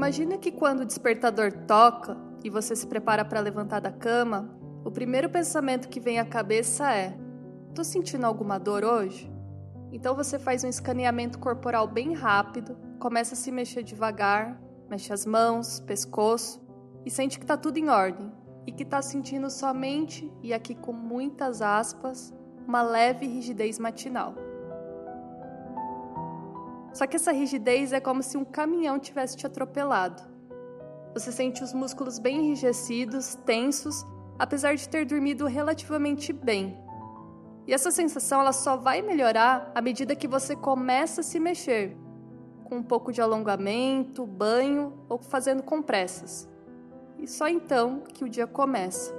Imagina que quando o despertador toca e você se prepara para levantar da cama, o primeiro pensamento que vem à cabeça é: tô sentindo alguma dor hoje? Então você faz um escaneamento corporal bem rápido, começa a se mexer devagar, mexe as mãos, pescoço e sente que está tudo em ordem e que está sentindo somente, e aqui com muitas aspas, uma leve rigidez matinal. Só que essa rigidez é como se um caminhão tivesse te atropelado. Você sente os músculos bem enrijecidos, tensos, apesar de ter dormido relativamente bem. E essa sensação ela só vai melhorar à medida que você começa a se mexer, com um pouco de alongamento, banho ou fazendo compressas. E só então que o dia começa.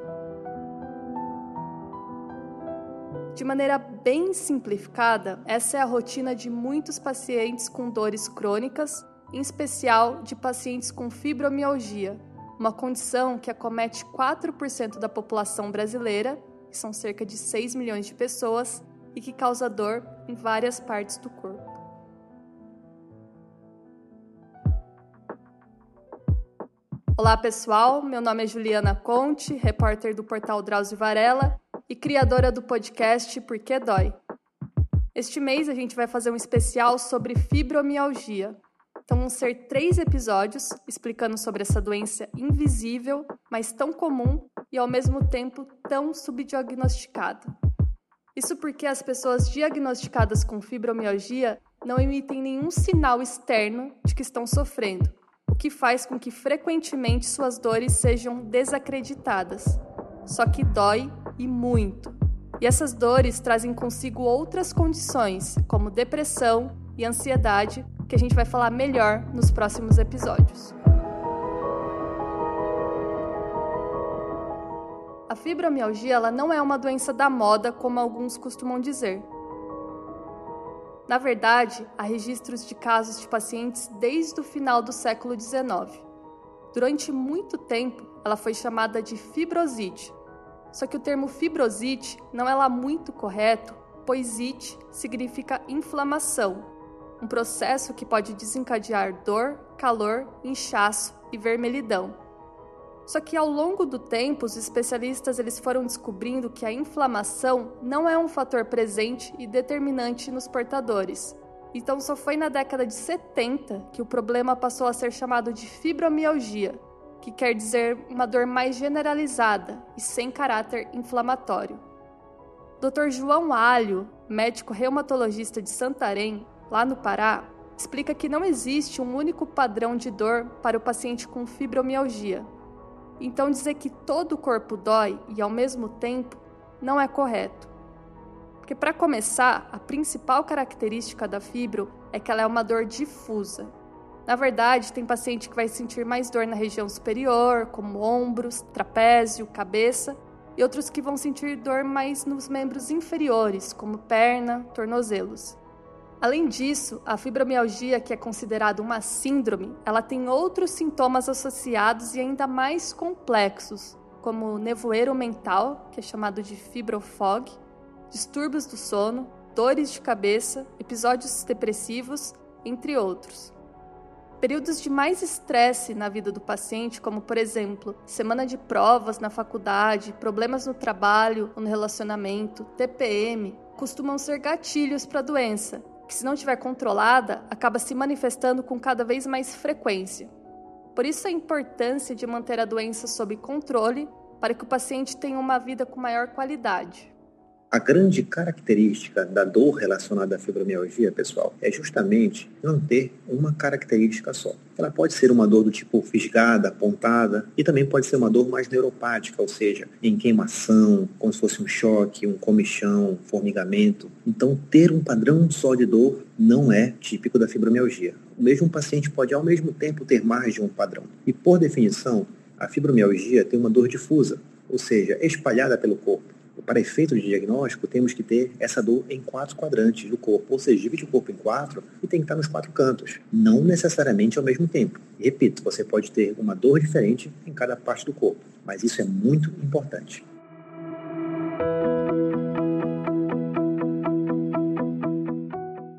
De maneira bem simplificada, essa é a rotina de muitos pacientes com dores crônicas, em especial de pacientes com fibromialgia, uma condição que acomete 4% da população brasileira, que são cerca de 6 milhões de pessoas, e que causa dor em várias partes do corpo. Olá pessoal, meu nome é Juliana Conte, repórter do portal Drauzio Varela e criadora do podcast Por que Dói. Este mês a gente vai fazer um especial sobre fibromialgia. Então vão ser três episódios explicando sobre essa doença invisível, mas tão comum e ao mesmo tempo tão subdiagnosticada. Isso porque as pessoas diagnosticadas com fibromialgia não emitem nenhum sinal externo de que estão sofrendo, o que faz com que frequentemente suas dores sejam desacreditadas. Só que dói e muito. E essas dores trazem consigo outras condições, como depressão e ansiedade, que a gente vai falar melhor nos próximos episódios. A fibromialgia ela não é uma doença da moda, como alguns costumam dizer. Na verdade, há registros de casos de pacientes desde o final do século XIX. Durante muito tempo, ela foi chamada de fibrosite, só que o termo fibrosite não é lá muito correto, pois it significa inflamação, um processo que pode desencadear dor, calor, inchaço e vermelhidão. Só que ao longo do tempo, os especialistas eles foram descobrindo que a inflamação não é um fator presente e determinante nos portadores. Então só foi na década de 70 que o problema passou a ser chamado de fibromialgia, que quer dizer uma dor mais generalizada e sem caráter inflamatório. Dr. João Alho, médico reumatologista de Santarém, lá no Pará, explica que não existe um único padrão de dor para o paciente com fibromialgia. Então, dizer que todo o corpo dói e ao mesmo tempo não é correto. Porque, para começar, a principal característica da fibro é que ela é uma dor difusa, na verdade, tem paciente que vai sentir mais dor na região superior, como ombros, trapézio, cabeça, e outros que vão sentir dor mais nos membros inferiores, como perna, tornozelos. Além disso, a fibromialgia, que é considerada uma síndrome, ela tem outros sintomas associados e ainda mais complexos, como nevoeiro mental, que é chamado de fibrofog, distúrbios do sono, dores de cabeça, episódios depressivos, entre outros. Períodos de mais estresse na vida do paciente, como por exemplo, semana de provas na faculdade, problemas no trabalho ou no relacionamento, TPM, costumam ser gatilhos para a doença, que se não estiver controlada, acaba se manifestando com cada vez mais frequência. Por isso a importância de manter a doença sob controle para que o paciente tenha uma vida com maior qualidade. A grande característica da dor relacionada à fibromialgia, pessoal, é justamente não ter uma característica só. Ela pode ser uma dor do tipo fisgada, apontada, e também pode ser uma dor mais neuropática, ou seja, em queimação, como se fosse um choque, um comichão, formigamento. Então, ter um padrão só de dor não é típico da fibromialgia. O mesmo paciente pode, ao mesmo tempo, ter mais de um padrão. E, por definição, a fibromialgia tem uma dor difusa, ou seja, espalhada pelo corpo para efeito de diagnóstico, temos que ter essa dor em quatro quadrantes do corpo, ou seja, divide o corpo em quatro e tem que estar nos quatro cantos, não necessariamente ao mesmo tempo. Repito, você pode ter uma dor diferente em cada parte do corpo, mas isso é muito importante.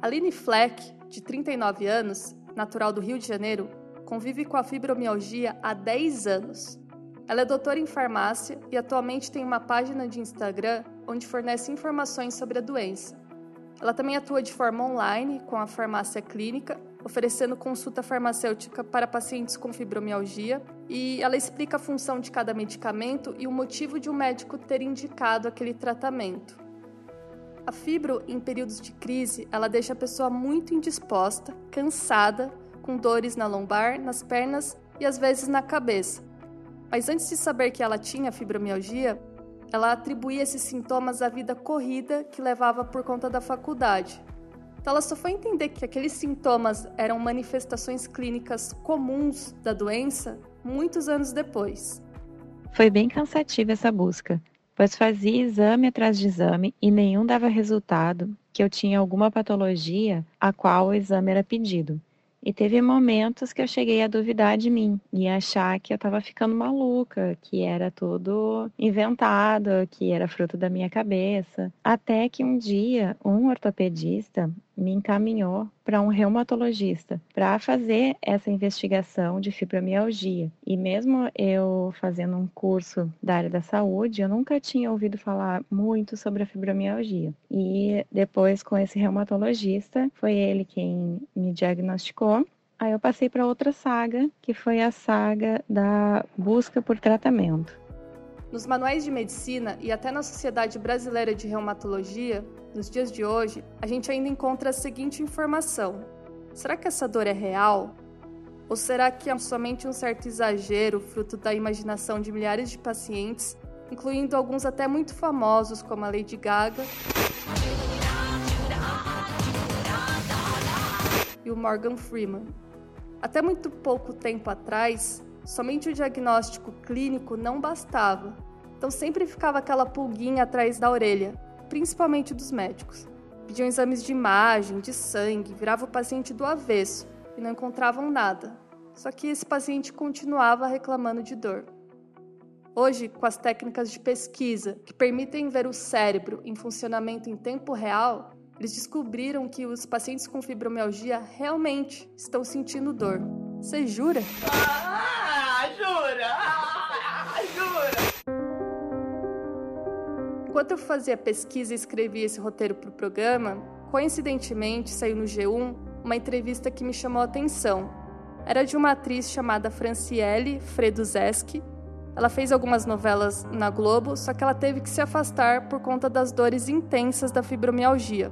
Aline Fleck, de 39 anos, natural do Rio de Janeiro, convive com a fibromialgia há 10 anos. Ela é doutora em farmácia e atualmente tem uma página de Instagram onde fornece informações sobre a doença. Ela também atua de forma online com a farmácia clínica, oferecendo consulta farmacêutica para pacientes com fibromialgia, e ela explica a função de cada medicamento e o motivo de um médico ter indicado aquele tratamento. A fibro, em períodos de crise, ela deixa a pessoa muito indisposta, cansada, com dores na lombar, nas pernas e às vezes na cabeça. Mas antes de saber que ela tinha fibromialgia, ela atribuía esses sintomas à vida corrida que levava por conta da faculdade. Então ela só foi entender que aqueles sintomas eram manifestações clínicas comuns da doença muitos anos depois. Foi bem cansativa essa busca, pois fazia exame atrás de exame e nenhum dava resultado que eu tinha alguma patologia a qual o exame era pedido. E teve momentos que eu cheguei a duvidar de mim e achar que eu estava ficando maluca, que era tudo inventado, que era fruto da minha cabeça. Até que um dia um ortopedista me encaminhou para um reumatologista para fazer essa investigação de fibromialgia. E mesmo eu fazendo um curso da área da saúde, eu nunca tinha ouvido falar muito sobre a fibromialgia. E depois com esse reumatologista, foi ele quem me diagnosticou Aí eu passei para outra saga, que foi a saga da busca por tratamento. Nos manuais de medicina e até na Sociedade Brasileira de Reumatologia, nos dias de hoje, a gente ainda encontra a seguinte informação: será que essa dor é real? Ou será que é somente um certo exagero fruto da imaginação de milhares de pacientes, incluindo alguns até muito famosos como a Lady Gaga e o Morgan Freeman? Até muito pouco tempo atrás, somente o diagnóstico clínico não bastava, então sempre ficava aquela pulguinha atrás da orelha principalmente dos médicos. Pediam exames de imagem, de sangue, virava o paciente do avesso e não encontravam nada. Só que esse paciente continuava reclamando de dor. Hoje, com as técnicas de pesquisa que permitem ver o cérebro em funcionamento em tempo real, eles descobriram que os pacientes com fibromialgia realmente estão sentindo dor. Você jura? Ah, Enquanto eu fazia pesquisa e escrevia esse roteiro para o programa, coincidentemente saiu no G1 uma entrevista que me chamou a atenção. Era de uma atriz chamada Franciele Freduzeski. Ela fez algumas novelas na Globo, só que ela teve que se afastar por conta das dores intensas da fibromialgia.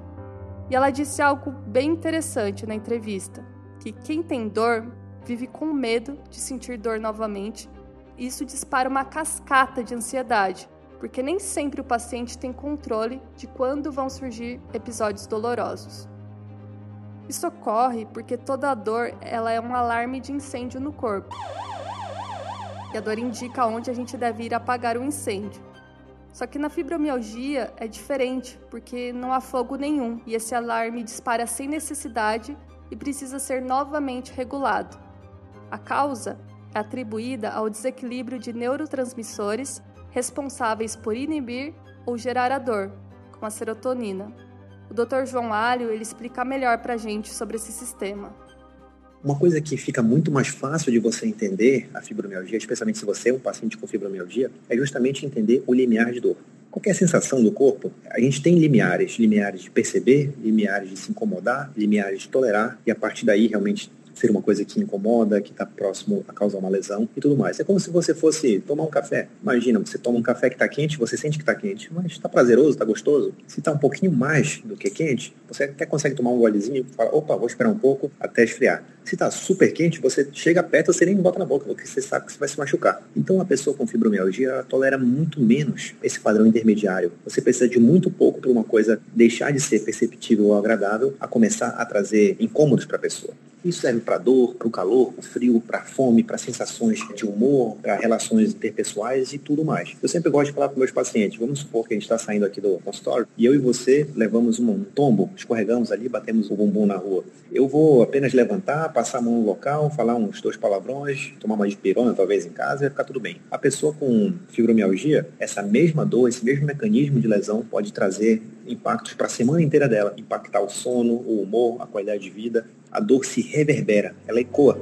E ela disse algo bem interessante na entrevista: que quem tem dor vive com medo de sentir dor novamente, e isso dispara uma cascata de ansiedade porque nem sempre o paciente tem controle de quando vão surgir episódios dolorosos. Isso ocorre porque toda dor ela é um alarme de incêndio no corpo. E a dor indica onde a gente deve ir apagar o incêndio. Só que na fibromialgia é diferente, porque não há fogo nenhum e esse alarme dispara sem necessidade e precisa ser novamente regulado. A causa é atribuída ao desequilíbrio de neurotransmissores responsáveis por inibir ou gerar a dor, como a serotonina. O Dr. João Alho ele explica melhor para a gente sobre esse sistema. Uma coisa que fica muito mais fácil de você entender a fibromialgia, especialmente se você é um paciente com fibromialgia, é justamente entender o limiar de dor. Qualquer sensação do corpo, a gente tem limiares, limiares de perceber, limiares de se incomodar, limiares de tolerar, e a partir daí realmente ser uma coisa que incomoda, que está próximo a causar uma lesão e tudo mais. É como se você fosse tomar um café. Imagina, você toma um café que está quente, você sente que está quente, mas está prazeroso, está gostoso. Se está um pouquinho mais do que quente, você até consegue tomar um golezinho e fala, opa, vou esperar um pouco até esfriar. Se está super quente, você chega perto, você nem bota na boca, porque você sabe que você vai se machucar. Então, a pessoa com fibromialgia tolera muito menos esse padrão intermediário. Você precisa de muito pouco para uma coisa deixar de ser perceptível ou agradável a começar a trazer incômodos para a pessoa. Isso serve para dor, para o calor, para o frio, para fome, para sensações de humor, para relações interpessoais e tudo mais. Eu sempre gosto de falar para meus pacientes, vamos supor que a gente está saindo aqui do consultório e eu e você levamos um tombo, escorregamos ali, batemos o bumbum na rua. Eu vou apenas levantar, passar a mão no local, falar uns dois palavrões, tomar uma dipirona talvez em casa e vai ficar tudo bem. A pessoa com fibromialgia, essa mesma dor, esse mesmo mecanismo de lesão pode trazer impactos para a semana inteira dela, impactar o sono, o humor, a qualidade de vida. A dor se reverbera, ela ecoa.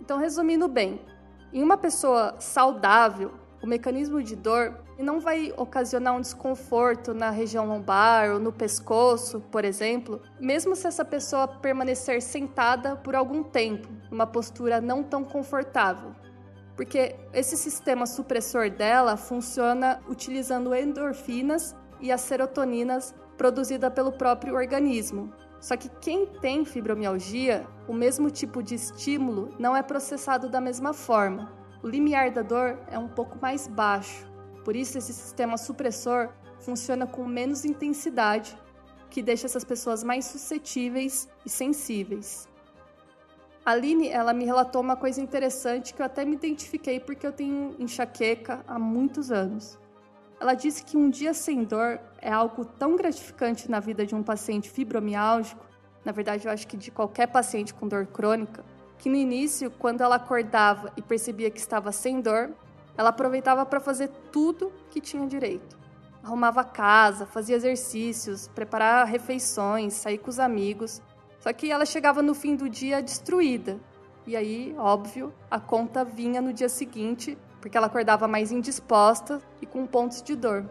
Então, resumindo bem, em uma pessoa saudável, o mecanismo de dor não vai ocasionar um desconforto na região lombar ou no pescoço, por exemplo, mesmo se essa pessoa permanecer sentada por algum tempo, numa postura não tão confortável. Porque esse sistema supressor dela funciona utilizando endorfinas e as serotoninas produzidas pelo próprio organismo. Só que quem tem fibromialgia, o mesmo tipo de estímulo não é processado da mesma forma. O limiar da dor é um pouco mais baixo. Por isso esse sistema supressor funciona com menos intensidade, que deixa essas pessoas mais suscetíveis e sensíveis. A Aline, ela me relatou uma coisa interessante que eu até me identifiquei porque eu tenho enxaqueca há muitos anos. Ela disse que um dia sem dor é algo tão gratificante na vida de um paciente fibromialgico, na verdade eu acho que de qualquer paciente com dor crônica, que no início, quando ela acordava e percebia que estava sem dor, ela aproveitava para fazer tudo que tinha direito. Arrumava a casa, fazia exercícios, preparava refeições, sair com os amigos. Só que ela chegava no fim do dia destruída. E aí, óbvio, a conta vinha no dia seguinte porque ela acordava mais indisposta e com pontos de dor.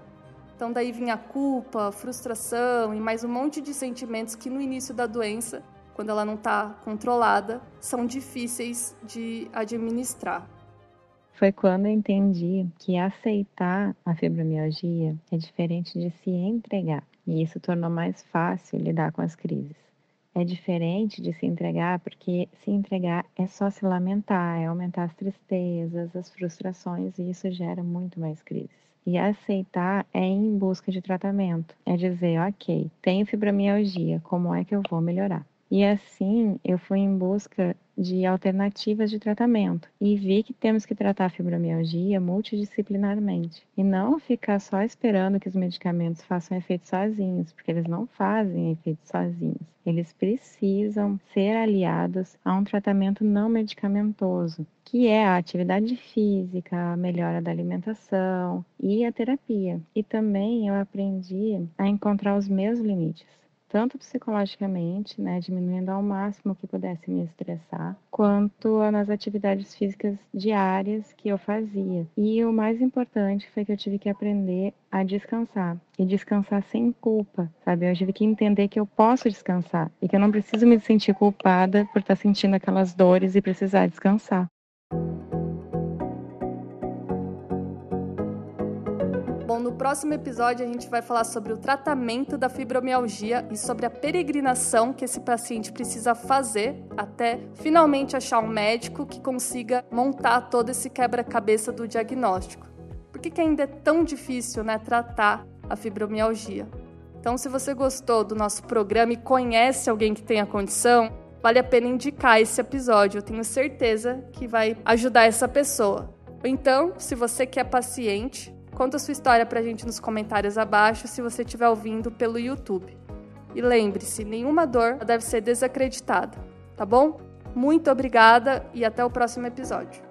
Então daí vinha a culpa, frustração e mais um monte de sentimentos que no início da doença, quando ela não está controlada, são difíceis de administrar. Foi quando eu entendi que aceitar a fibromialgia é diferente de se entregar, e isso tornou mais fácil lidar com as crises é diferente de se entregar, porque se entregar é só se lamentar, é aumentar as tristezas, as frustrações, e isso gera muito mais crises. E aceitar é em busca de tratamento, é dizer, ok, tenho fibromialgia, como é que eu vou melhorar? E assim eu fui em busca de alternativas de tratamento e vi que temos que tratar a fibromialgia multidisciplinarmente e não ficar só esperando que os medicamentos façam efeito sozinhos, porque eles não fazem efeito sozinhos. Eles precisam ser aliados a um tratamento não medicamentoso, que é a atividade física, a melhora da alimentação e a terapia. E também eu aprendi a encontrar os meus limites tanto psicologicamente, né, diminuindo ao máximo o que pudesse me estressar, quanto nas atividades físicas diárias que eu fazia. E o mais importante foi que eu tive que aprender a descansar e descansar sem culpa, sabe? Eu tive que entender que eu posso descansar e que eu não preciso me sentir culpada por estar sentindo aquelas dores e precisar descansar. Bom, no próximo episódio a gente vai falar sobre o tratamento da fibromialgia e sobre a peregrinação que esse paciente precisa fazer até finalmente achar um médico que consiga montar todo esse quebra-cabeça do diagnóstico. Por que, que ainda é tão difícil né, tratar a fibromialgia? Então, se você gostou do nosso programa e conhece alguém que tem a condição, vale a pena indicar esse episódio. Eu tenho certeza que vai ajudar essa pessoa. Ou então, se você que é paciente, Conta sua história pra gente nos comentários abaixo se você estiver ouvindo pelo YouTube. E lembre-se, nenhuma dor deve ser desacreditada, tá bom? Muito obrigada e até o próximo episódio.